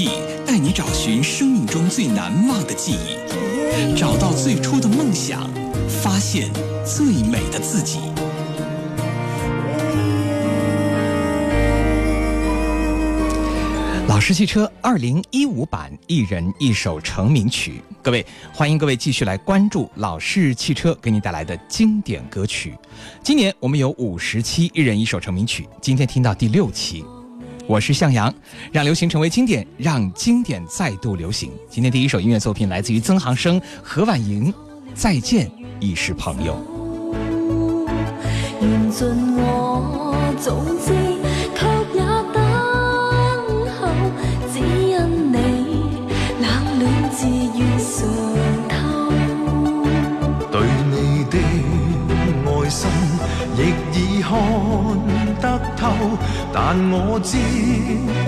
音乐的名义，带你找寻生命中最难忘的记忆，找到最初的梦想，发现最美的自己。老式汽车二零一五版一人一首成名曲，各位欢迎各位继续来关注老式汽车给你带来的经典歌曲。今年我们有五十期一人一首成名曲，今天听到第六期。我是向阳，让流行成为经典，让经典再度流行。今天第一首音乐作品来自于曾航生、何婉莹，《再见已是朋友》。缘尽我早知，却也等候，只因你冷暖自如常透。对你的爱心亦已看但我知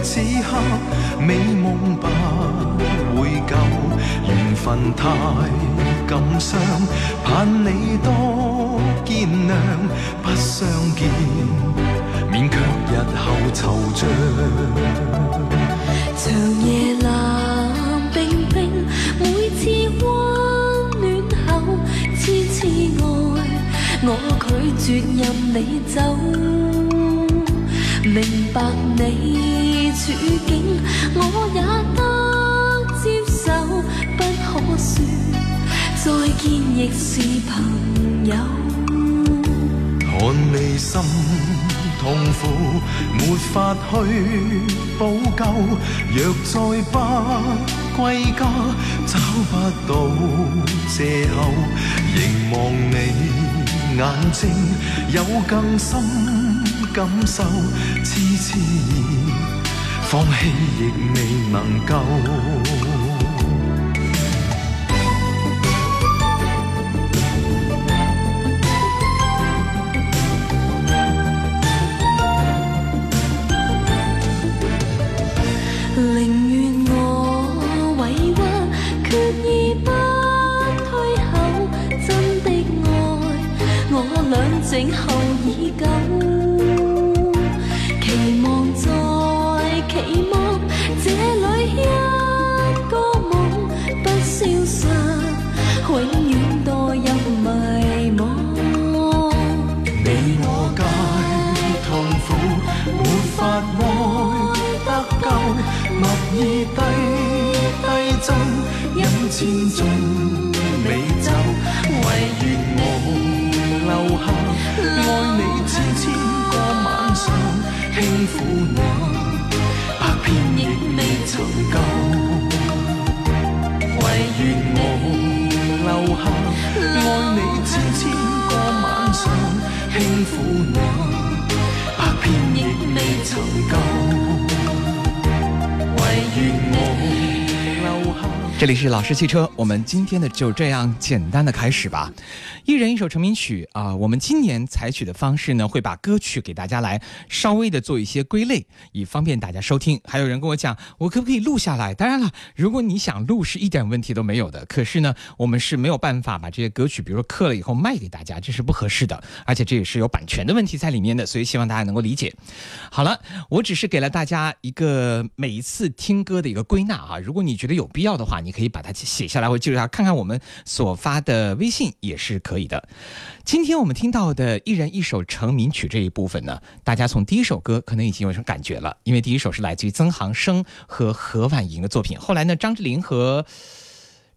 此刻美梦不会够，缘分太感伤，盼你多见谅，不相见，免却日后惆怅。长夜冷冰冰，每次温暖后，痴痴爱，我拒绝任你走。明白你处境，我也得接受，不可说再见亦是朋友。看你心痛苦，没法去补救。若再不归家，找不到借口，凝望你眼睛，有更深感受。痴痴放弃亦未能够。宁愿我委屈，决意不退后。真的爱，我俩静候已久。这里是老式汽车，我们今天的就这样简单的开始吧。一人一首成名曲啊，我们今年采取的方式呢，会把歌曲给大家来稍微的做一些归类，以方便大家收听。还有人跟我讲，我可不可以录下来？当然了，如果你想录，是一点问题都没有的。可是呢，我们是没有办法把这些歌曲，比如说刻了以后卖给大家，这是不合适的，而且这也是有版权的问题在里面的，所以希望大家能够理解。好了，我只是给了大家一个每一次听歌的一个归纳啊。如果你觉得有必要的话，你你可以把它写下来我记录下，看看我们所发的微信也是可以的。今天我们听到的一人一首成名曲这一部分呢，大家从第一首歌可能已经有什么感觉了，因为第一首是来自于曾航生和何婉莹的作品，后来呢，张智霖和。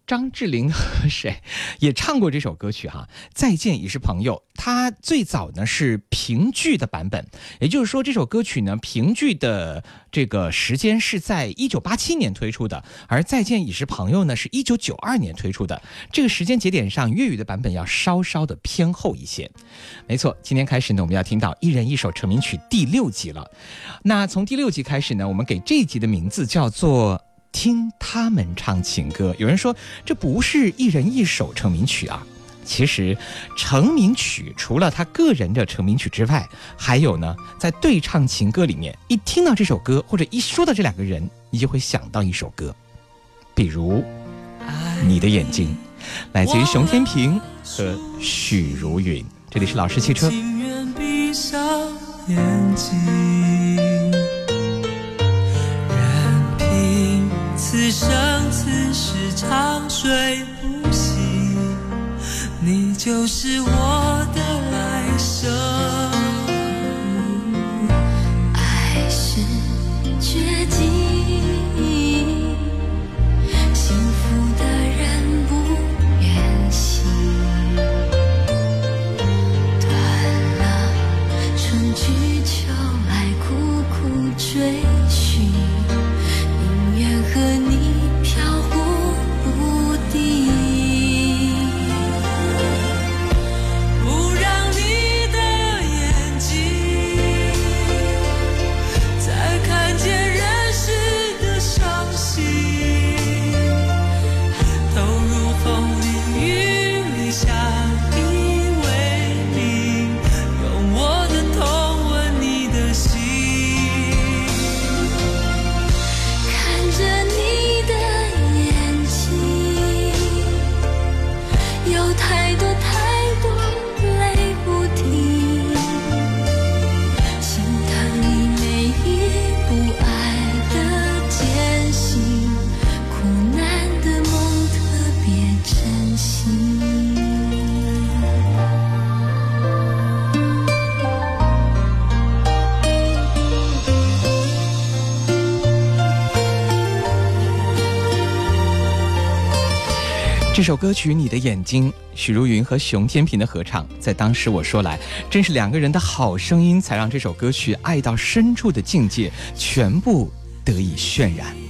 张智霖 和谁也唱过这首歌曲哈？再见已是朋友。他最早呢是评剧的版本，也就是说这首歌曲呢评剧的这个时间是在一九八七年推出的，而再见已是朋友呢是一九九二年推出的。这个时间节点上，粤语的版本要稍稍的偏后一些。没错，今天开始呢，我们要听到一人一首成名曲第六集了。那从第六集开始呢，我们给这一集的名字叫做。听他们唱情歌，有人说这不是一人一首成名曲啊。其实，成名曲除了他个人的成名曲之外，还有呢，在对唱情歌里面，一听到这首歌或者一说到这两个人，你就会想到一首歌，比如《你的眼睛》，来自于熊天平和许茹芸。这里是老师汽车。此生此世长睡不醒，你就是我的来生。歌曲《你的眼睛》，许茹芸和熊天平的合唱，在当时我说来，真是两个人的好声音，才让这首歌曲爱到深处的境界全部得以渲染。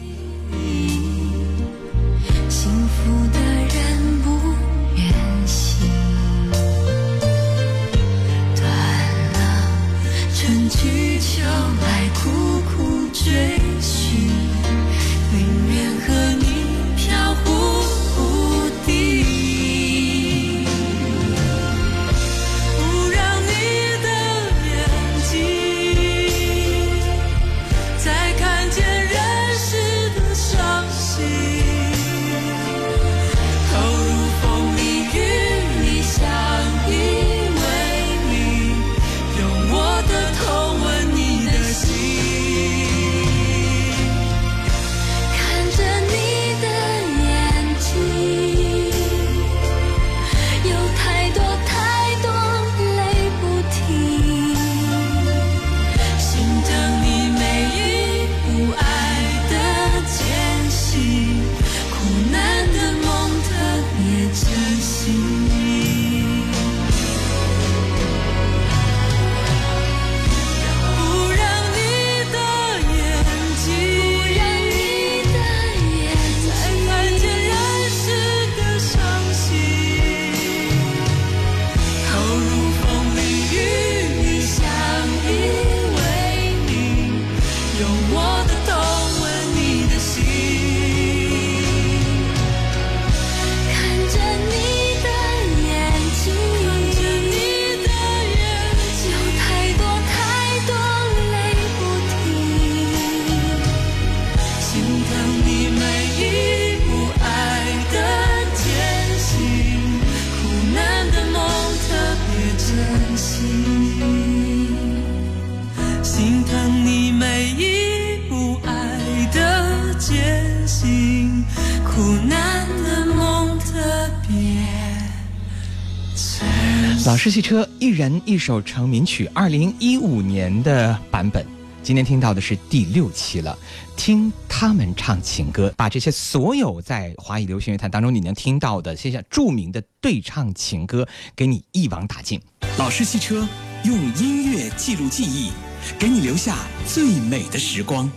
老式汽车一人一首成名曲，二零一五年的版本。今天听到的是第六期了，听他们唱情歌，把这些所有在华语流行乐坛当中你能听到的这些著名的对唱情歌，给你一网打尽。老式汽车用音乐记录记忆，给你留下最美的时光。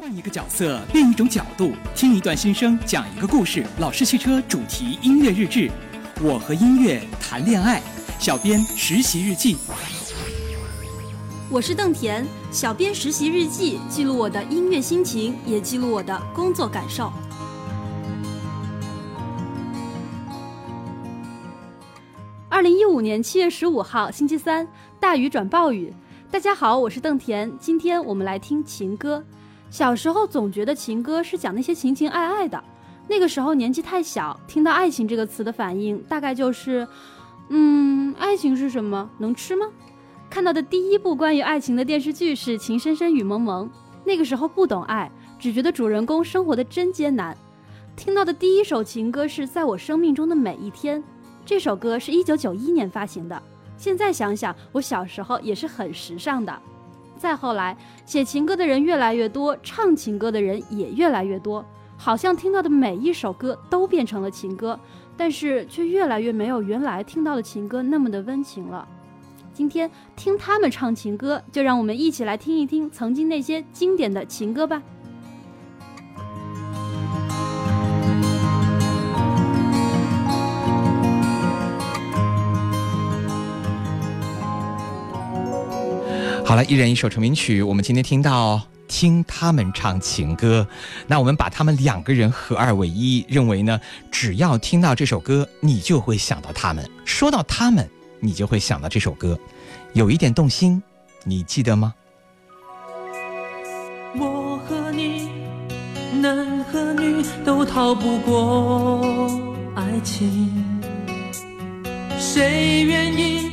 换一个角色，另一种角度，听一段心声，讲一个故事。老式汽车主题音乐日志，我和音乐谈恋爱。小编实习日记。我是邓田，小编实习日记，记录我的音乐心情，也记录我的工作感受。二零一五年七月十五号，星期三，大雨转暴雨。大家好，我是邓田，今天我们来听情歌。小时候总觉得情歌是讲那些情情爱爱的，那个时候年纪太小，听到爱情这个词的反应大概就是，嗯，爱情是什么？能吃吗？看到的第一部关于爱情的电视剧是《情深深雨蒙蒙》，那个时候不懂爱，只觉得主人公生活的真艰难。听到的第一首情歌是在我生命中的每一天，这首歌是一九九一年发行的。现在想想，我小时候也是很时尚的。再后来，写情歌的人越来越多，唱情歌的人也越来越多，好像听到的每一首歌都变成了情歌，但是却越来越没有原来听到的情歌那么的温情了。今天听他们唱情歌，就让我们一起来听一听曾经那些经典的情歌吧。好了，一人一首成名曲，我们今天听到听他们唱情歌，那我们把他们两个人合二为一，认为呢，只要听到这首歌，你就会想到他们，说到他们。你就会想到这首歌，有一点动心，你记得吗？我和你，男和女都逃不过爱情，谁愿意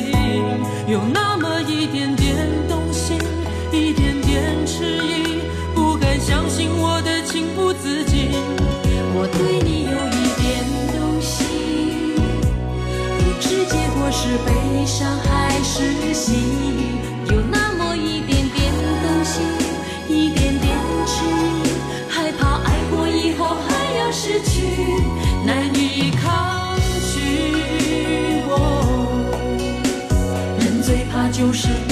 有那么一点点动心，一点点迟疑，不敢相信我的情不自禁。我对你有一点动心，不知结果是悲伤还。是喜，就是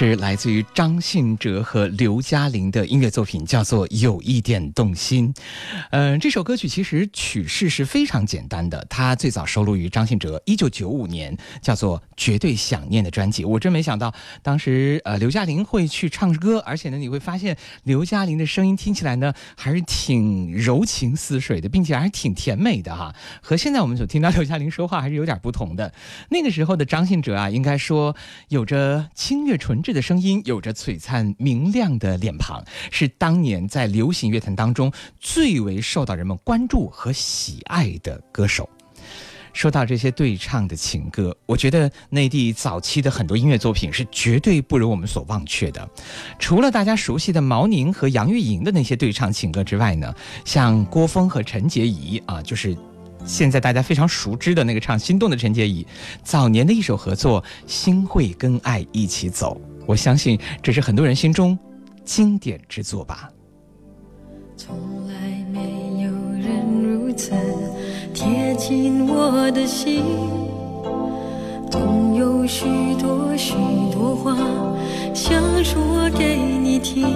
是来自于张信哲和刘嘉玲的音乐作品，叫做《有一点动心》。嗯，这首歌曲其实曲式是非常简单的，它最早收录于张信哲一九九五年叫做《绝对想念》的专辑。我真没想到，当时呃刘嘉玲会去唱歌，而且呢，你会发现刘嘉玲的声音听起来呢还是挺柔情似水的，并且还是挺甜美的哈。和现在我们所听到刘嘉玲说话还是有点不同的。那个时候的张信哲啊，应该说有着清越纯。的声音，有着璀璨明亮的脸庞，是当年在流行乐坛当中最为受到人们关注和喜爱的歌手。说到这些对唱的情歌，我觉得内地早期的很多音乐作品是绝对不容我们所忘却的。除了大家熟悉的毛宁和杨钰莹的那些对唱情歌之外呢，像郭峰和陈洁仪啊，就是现在大家非常熟知的那个唱《心动》的陈洁仪，早年的一首合作《心会跟爱一起走》。我相信这是很多人心中经典之作吧。从来没有人如此贴近我的心，总有许多许多话想说给你听。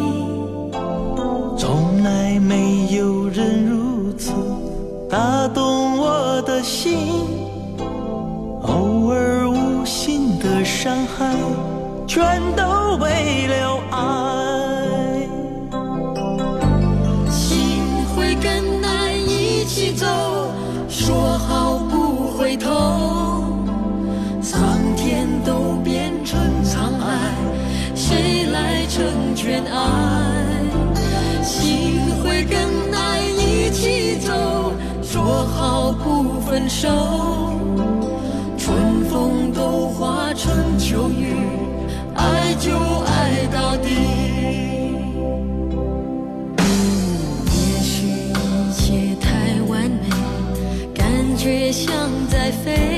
从来没有人如此打动我的心，偶尔无心的伤害。全都为了爱，心会跟爱一起走，说好不回头。苍天都变成沧海，谁来成全爱？心会跟爱一起走，说好不分手。在飞。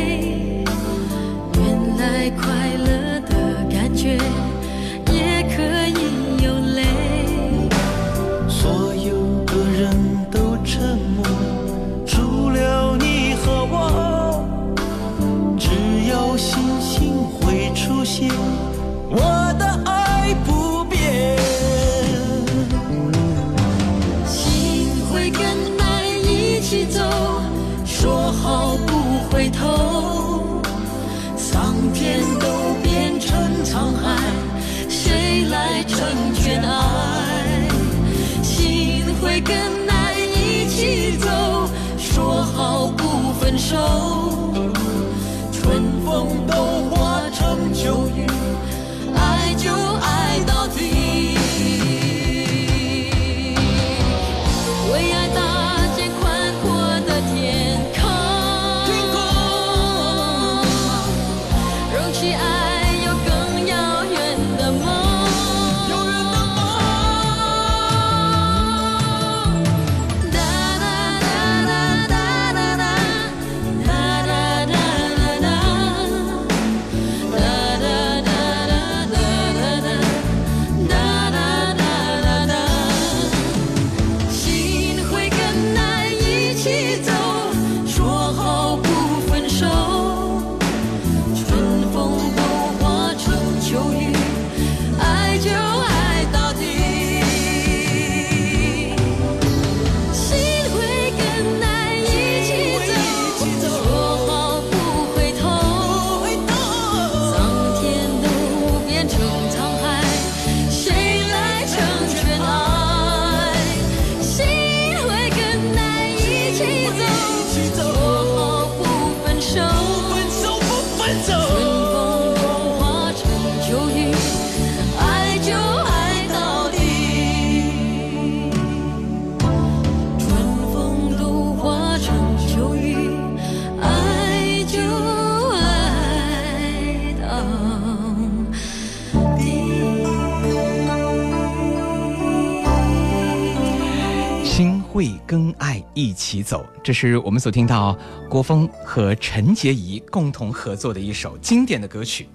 起走，这是我们所听到郭峰和陈洁仪共同合作的一首经典的歌曲。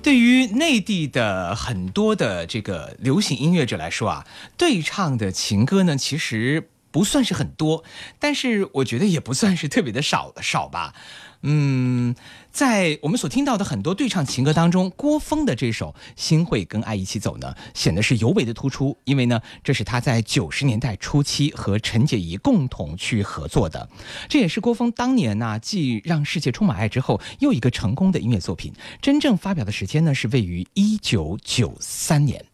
对于内地的很多的这个流行音乐者来说啊，对唱的情歌呢，其实不算是很多，但是我觉得也不算是特别的少少吧。嗯，在我们所听到的很多对唱情歌当中，郭峰的这首《心会跟爱一起走》呢，显得是尤为的突出，因为呢，这是他在九十年代初期和陈洁仪共同去合作的，这也是郭峰当年呢，继《让世界充满爱》之后又一个成功的音乐作品，真正发表的时间呢，是位于一九九三年。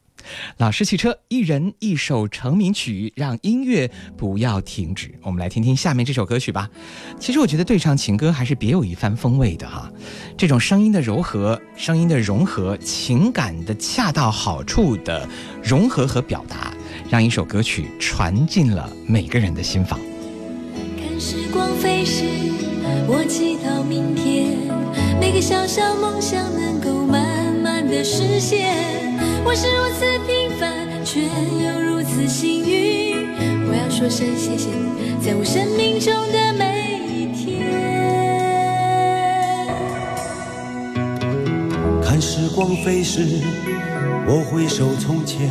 老师汽车，一人一首成名曲，让音乐不要停止。我们来听听下面这首歌曲吧。其实我觉得对唱情歌还是别有一番风味的哈，这种声音的柔和，声音的融合，情感的恰到好处的融合和表达，让一首歌曲传进了每个人的心房。看时光飞逝，我祈祷明天每个小小梦想能够慢慢的实现。我是如此平凡，却又如此幸运。我要说声谢谢你，在我生命中的每一天。看时光飞逝，我回首从前，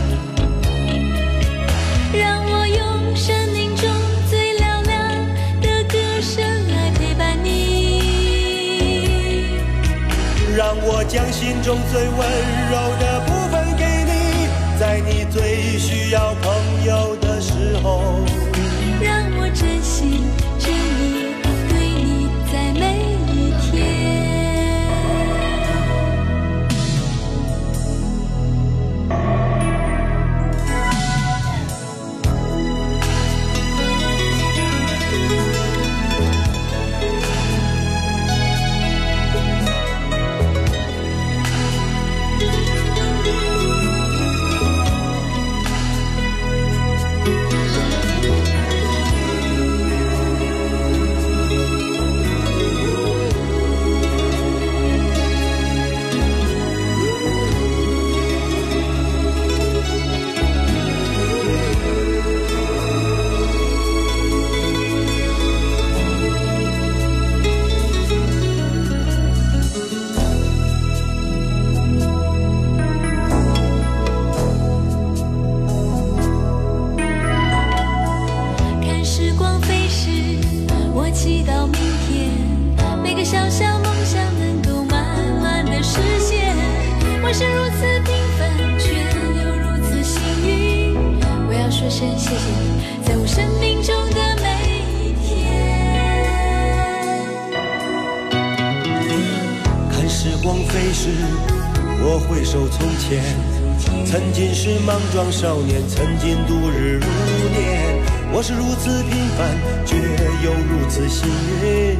让我将心中最温柔的部分给你，在你最需要朋友的时候。让我珍惜。我是如此平凡却又如此幸运。我要说声谢谢你在我生命中的每一天。看时光飞逝我回首从前曾经是莽撞少年曾经度日如年。我是如此平凡却又如此幸运。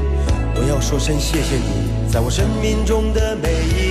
我要说声谢谢你在我生命中的每一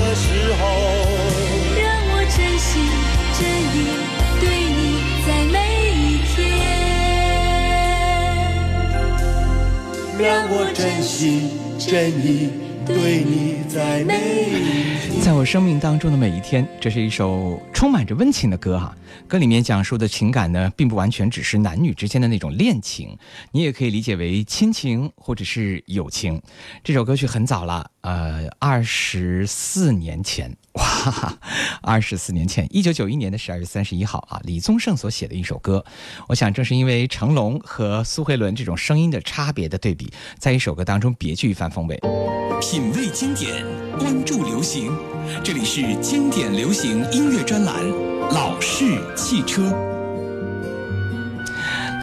我真心真意对你在每在我生命当中的每一天，这是一首充满着温情的歌哈。歌里面讲述的情感呢，并不完全只是男女之间的那种恋情，你也可以理解为亲情或者是友情。这首歌曲很早了，呃，二十四年前，哇，二十四年前，一九九一年的十二月三十一号啊，李宗盛所写的一首歌。我想，正是因为成龙和苏慧伦这种声音的差别的对比，在一首歌当中别具一番风味。品味经典，关注流行，这里是经典流行音乐专栏《老式汽车》。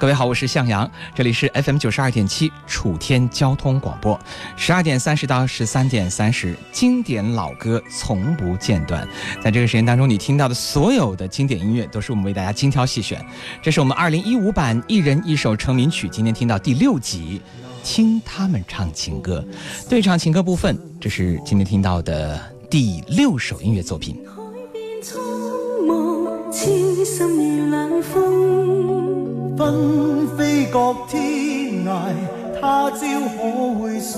各位好，我是向阳，这里是 FM 九十二点七楚天交通广播，十二点三十到十三点三十，经典老歌从不间断。在这个时间当中，你听到的所有的经典音乐，都是我们为大家精挑细选。这是我们二零一五版一人一首成名曲，今天听到第六集，听他们唱情歌，对唱情歌部分，这是今天听到的第六首音乐作品。海边纷飞各天涯，他朝可会相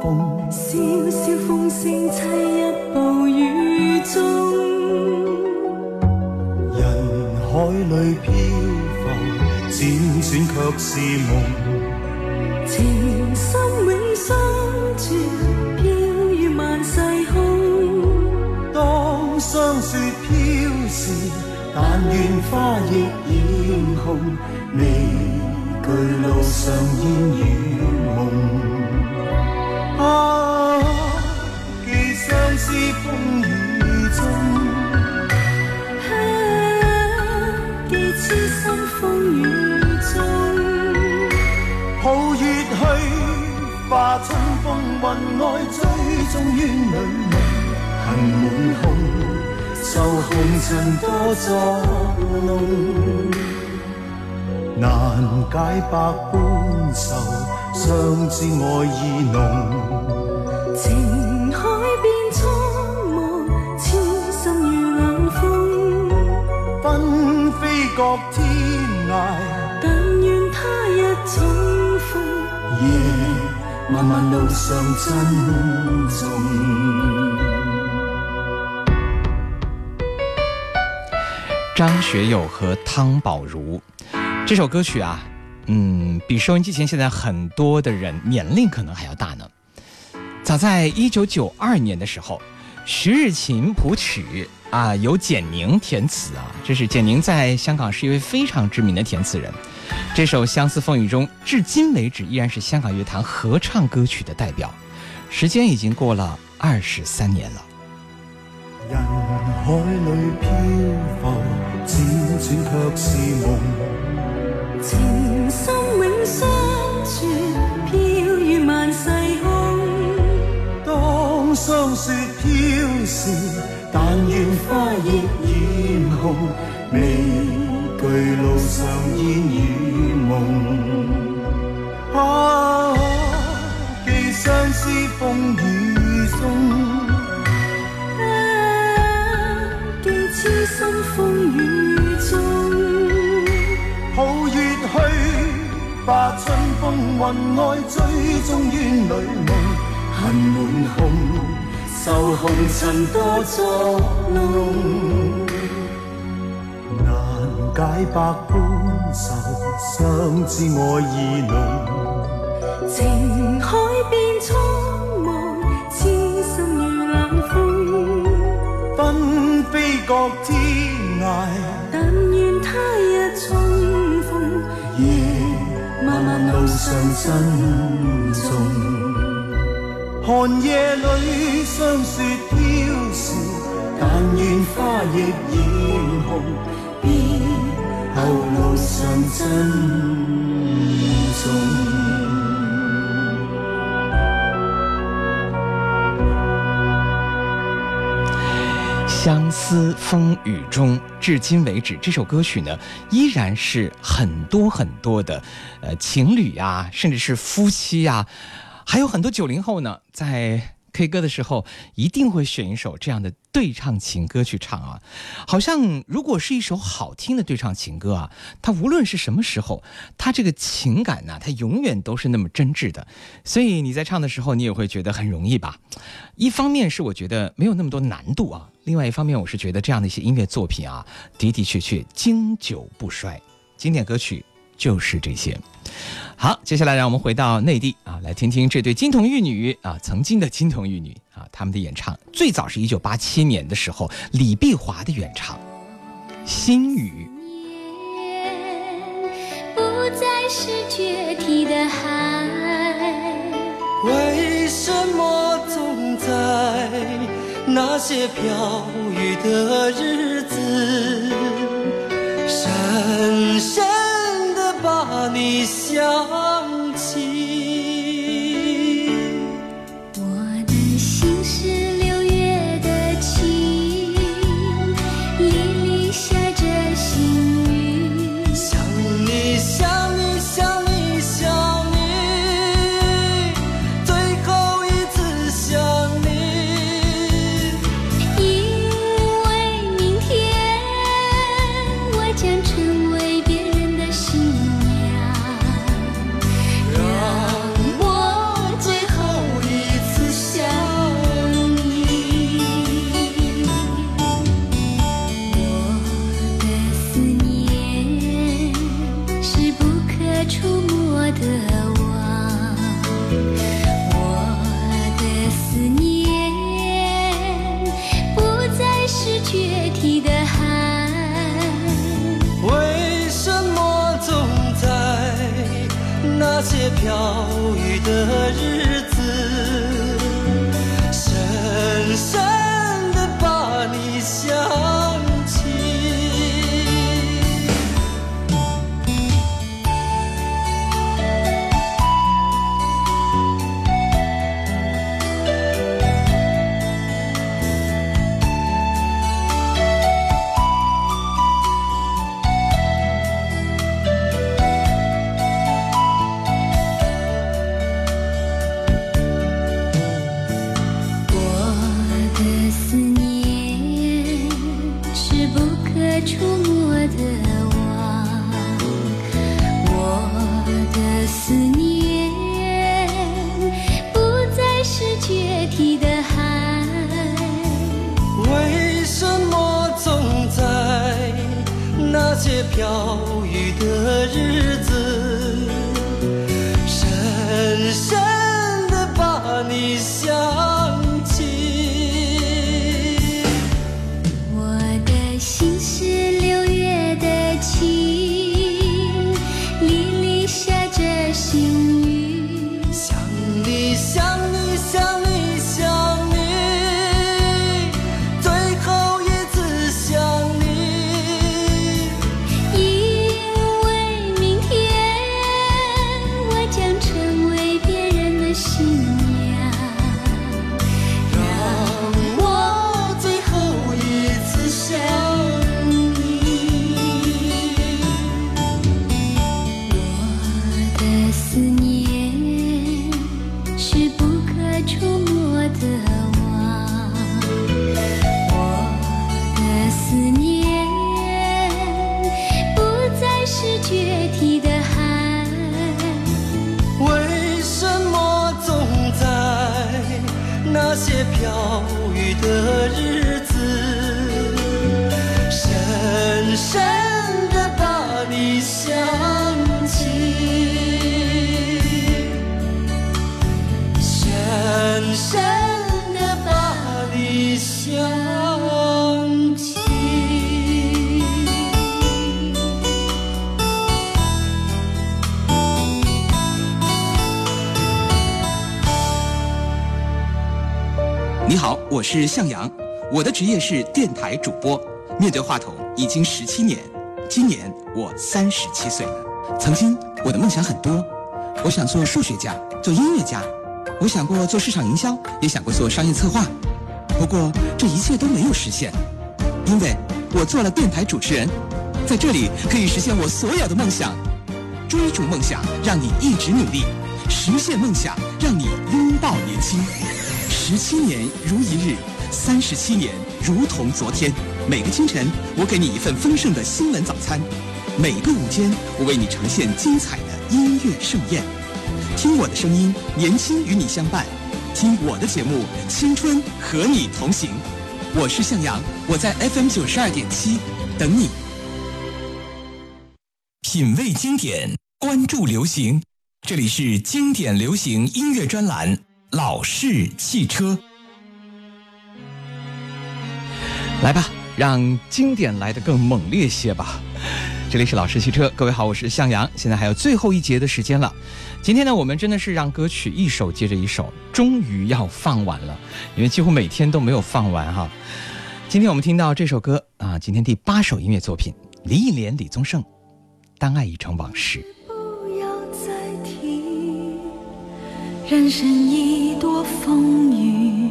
逢？萧萧风声凄一暴雨中，人海里漂浮，辗转却是梦。情深永相存，飘于万世空。当霜雪飘时，但愿花亦天空。未惧路上烟雨梦，啊，寄相思风雨中，啊，寄痴心风雨中，抱月去，化春风云外，追踪怨侣梦，恨满空，愁红尘多作弄。难解百般愁，相知爱意浓。情海变苍茫，痴心如冷风。纷飞各天涯，但愿他日重逢。夜漫漫路上珍重。张学友和汤宝如。这首歌曲啊，嗯，比收音机前现在很多的人年龄可能还要大呢。早在一九九二年的时候，徐日勤谱曲啊，由简宁填词啊，这是简宁在香港是一位非常知名的填词人。这首《相思风雨中》至今为止依然是香港乐坛合唱歌曲的代表。时间已经过了二十三年了。海里漂浮，辗转却是梦。情深永相存，飘于万世空。当霜雪飘时，但愿花亦艳红。未惧路上烟雨梦。啊，寄相思风雨风雨中。抱月去把春风云外，追踪怨侣梦，恨满胸，愁红尘多作弄。难解百般愁，相知爱意浓。情海变苍茫，痴心如冷风。纷飞各天涯，但愿他日重逢。夜漫漫路上珍重，寒夜里霜雪飘时，但愿花亦艳红，别后路上珍重。相思风雨中，至今为止，这首歌曲呢，依然是很多很多的，呃，情侣呀，甚至是夫妻呀，还有很多九零后呢，在 K 歌的时候一定会选一首这样的对唱情歌去唱啊。好像如果是一首好听的对唱情歌啊，它无论是什么时候，它这个情感呢，它永远都是那么真挚的。所以你在唱的时候，你也会觉得很容易吧？一方面是我觉得没有那么多难度啊，另外一方面我是觉得这样的一些音乐作品啊，的的确确经久不衰，经典歌曲就是这些。好，接下来让我们回到内地啊，来听听这对金童玉女啊，曾经的金童玉女啊，他们的演唱。最早是一九八七年的时候，李碧华的原唱，《心语》。不再是决堤的海，为什么总在那些飘雨的日子，深深。把你想起。我是向阳，我的职业是电台主播。面对话筒已经十七年，今年我三十七岁。曾经我的梦想很多，我想做数学家，做音乐家，我想过做市场营销，也想过做商业策划。不过这一切都没有实现，因为我做了电台主持人，在这里可以实现我所有的梦想。追逐梦想，让你一直努力；实现梦想，让你拥抱年轻。十七年如一日，三十七年如同昨天。每个清晨，我给你一份丰盛的新闻早餐；每个午间，我为你呈现精彩的音乐盛宴。听我的声音，年轻与你相伴；听我的节目，青春和你同行。我是向阳，我在 FM 九十二点七等你。品味经典，关注流行，这里是经典流行音乐专栏《老式汽车》。来吧，让经典来得更猛烈些吧。这里是老式汽车，各位好，我是向阳。现在还有最后一节的时间了。今天呢，我们真的是让歌曲一首接着一首，终于要放完了，因为几乎每天都没有放完哈。今天我们听到这首歌啊，今天第八首音乐作品，李忆莲、李宗盛，《当爱已成往事》。不要再提，人生已多风雨，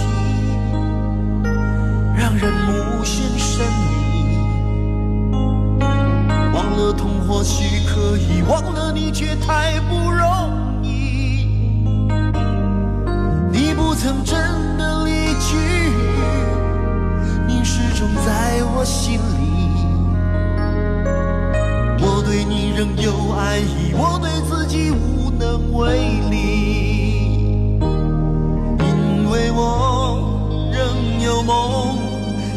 让人无限神秘。忘了痛或许可以，忘了你却太不容易。你不曾真的离去，你始终在我心里。我对你仍有爱意，我对自己无能为力。因为我仍有梦，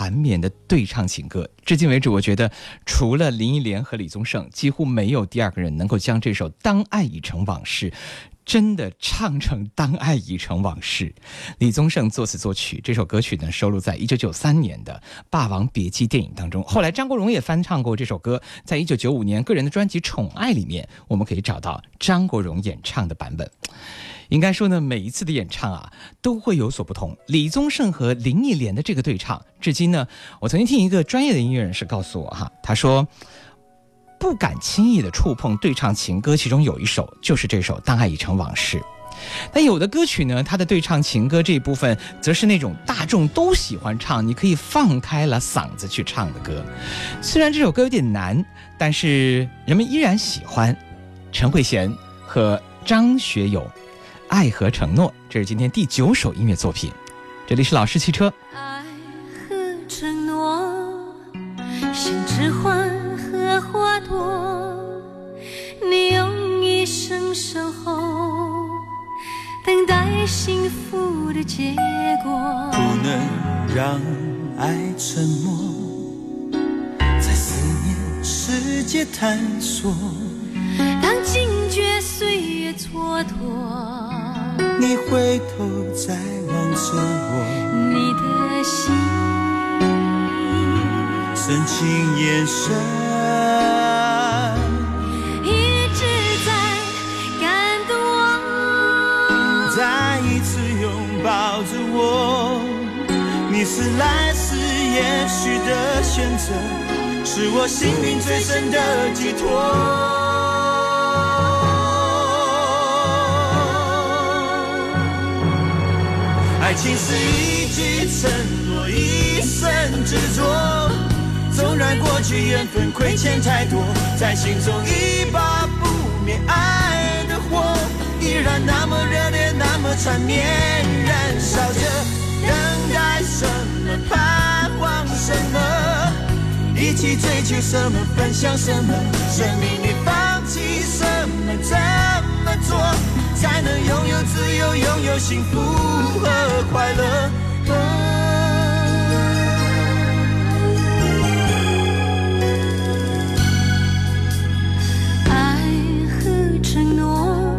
缠绵的对唱情歌！至今为止，我觉得除了林忆莲和李宗盛，几乎没有第二个人能够将这首《当爱已成往事》真的唱成《当爱已成往事》。李宗盛作词作曲，这首歌曲呢收录在一九九三年的《霸王别姬》电影当中。后来张国荣也翻唱过这首歌，在一九九五年个人的专辑《宠爱》里面，我们可以找到张国荣演唱的版本。应该说呢，每一次的演唱啊，都会有所不同。李宗盛和林忆莲的这个对唱，至今呢，我曾经听一个专业的音乐人士告诉我哈，他说不敢轻易的触碰对唱情歌，其中有一首就是这首《当爱已成往事》。但有的歌曲呢，它的对唱情歌这一部分，则是那种大众都喜欢唱，你可以放开了嗓子去唱的歌。虽然这首歌有点难，但是人们依然喜欢。陈慧娴和张学友。爱和承诺，这是今天第九首音乐作品。这里是老师汽车。爱和承诺，像指环和花朵，你用一生守候，等待幸福的结果。不能让爱沉默，在思念世界探索。当惊觉岁月蹉跎。你回头再望着我，你的心深情眼神一直在感动我，再一次拥抱着我。你是来世也许的选择，是我心灵最深的寄托。爱情是一句承诺，一生执着。纵然过去缘分亏欠太多，在心中一把不灭爱的火，依然那么热烈，那么缠绵，燃烧着。等待什么？盼望什么？一起追求什么？分享什么？生命里放弃什么？怎么做？才能拥有自由，拥有幸福和快乐。爱和承诺，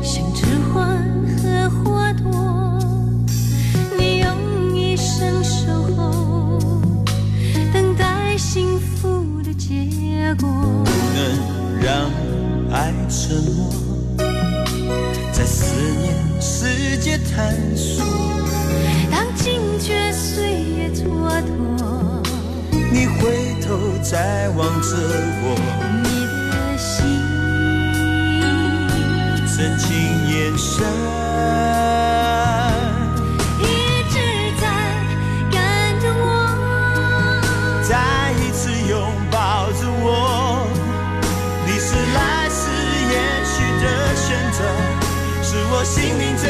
像指环和花朵，你用一生守候，等待幸福的结果。不能让爱沉默。思念世界探索，当惊觉岁月蹉跎，你回头再望着我，你的心深情眼神。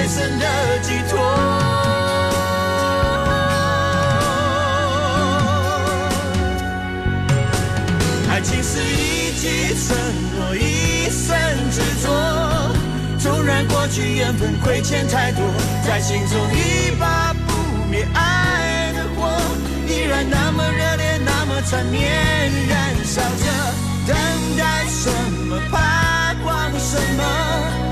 深的寄托。爱情是一句承诺，一生执着。纵然过去缘分亏欠太多，在心中一把不灭爱的火，依然那么热烈，那么缠绵，燃烧着。等待什么？盼望什么？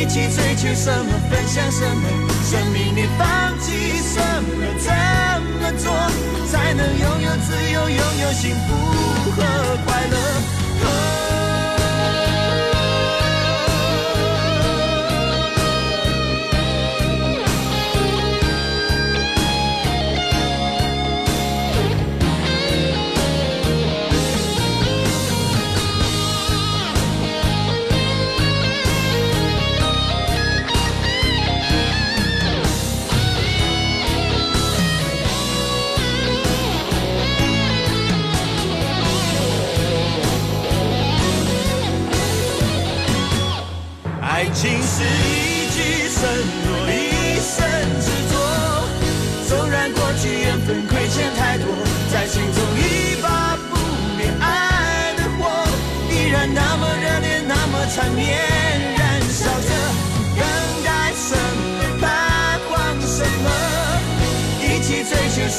一起追求什么？分享什么？生命里放弃什么？怎么做才能拥有自由，拥有幸福和快乐？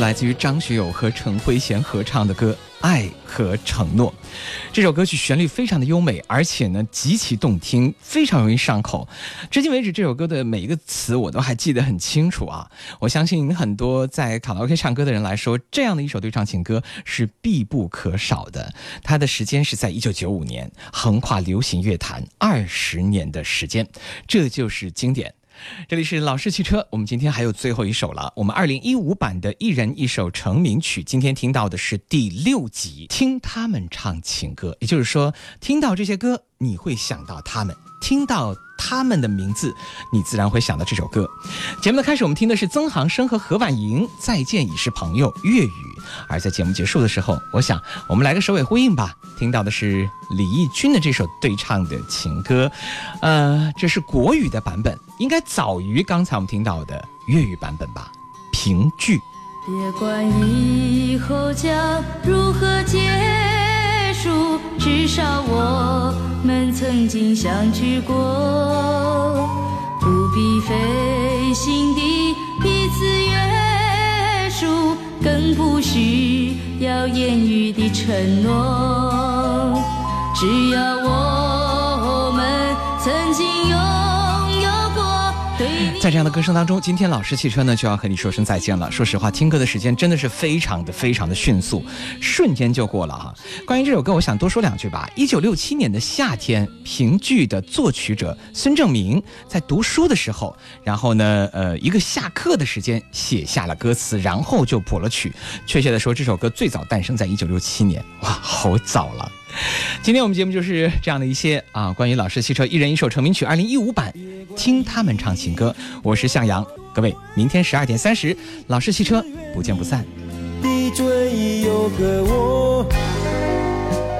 来自于张学友和陈慧娴合唱的歌《爱和承诺》。这首歌曲旋律非常的优美，而且呢极其动听，非常容易上口。至今为止，这首歌的每一个词我都还记得很清楚啊！我相信很多在卡拉 OK 唱歌的人来说，这样的一首对唱情歌是必不可少的。它的时间是在一九九五年，横跨流行乐坛二十年的时间，这就是经典。这里是老式汽车，我们今天还有最后一首了。我们二零一五版的一人一首成名曲，今天听到的是第六集，听他们唱情歌。也就是说，听到这些歌，你会想到他们；听到他们的名字，你自然会想到这首歌。节目的开始，我们听的是曾航生和何婉莹《再见已是朋友》粤语。而在节目结束的时候，我想我们来个首尾呼应吧。听到的是李翊君的这首对唱的情歌，呃，这是国语的版本，应该早于刚才我们听到的粤语版本吧？评剧。别管以后将如何结束，至少我们曾经相聚过，不必费心地彼此约束。更不需要言语的承诺，只要我们曾经拥有。在这样的歌声当中，今天老师汽车呢就要和你说声再见了。说实话，听歌的时间真的是非常的非常的迅速，瞬间就过了哈。关于这首歌，我想多说两句吧。一九六七年的夏天，评剧的作曲者孙正明在读书的时候，然后呢，呃，一个下课的时间写下了歌词，然后就谱了曲。确切的说，这首歌最早诞生在一九六七年，哇，好早了。今天我们节目就是这样的一些啊，关于老式汽车一人一首成名曲二零一五版，听他们唱情歌。我是向阳，各位，明天十二点三十，老式汽车不见不散。的追有个我，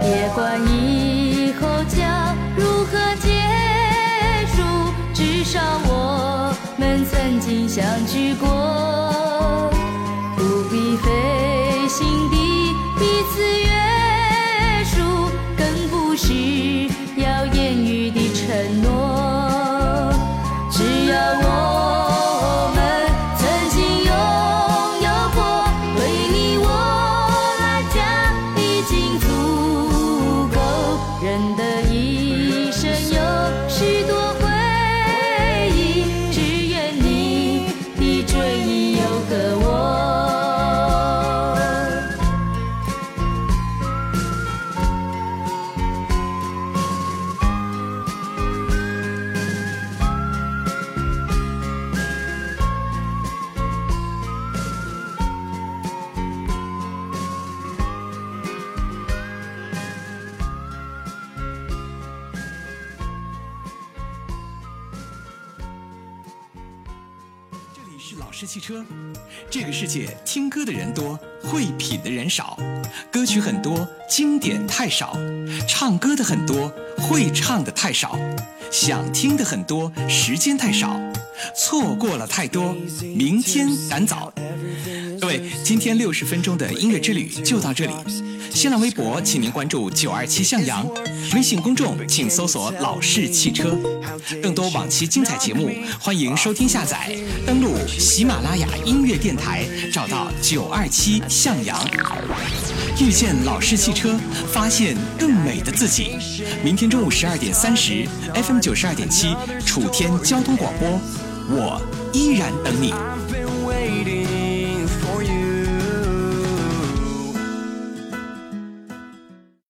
别管以后将如何结束，至少我们曾经相聚过，太少；唱歌的很多，会唱的太少；想听的很多，时间太少。错过了太多，明天赶早。各位，今天六十分钟的音乐之旅就到这里。新浪微博，请您关注九二七向阳；微信公众，请搜索“老式汽车”。更多往期精彩节目，欢迎收听下载。登录喜马拉雅音乐电台，找到九二七向阳。遇见老式汽车，发现更美的自己。明天中午十二点三十，FM 九十二点七，楚天交通广播，我依然等你。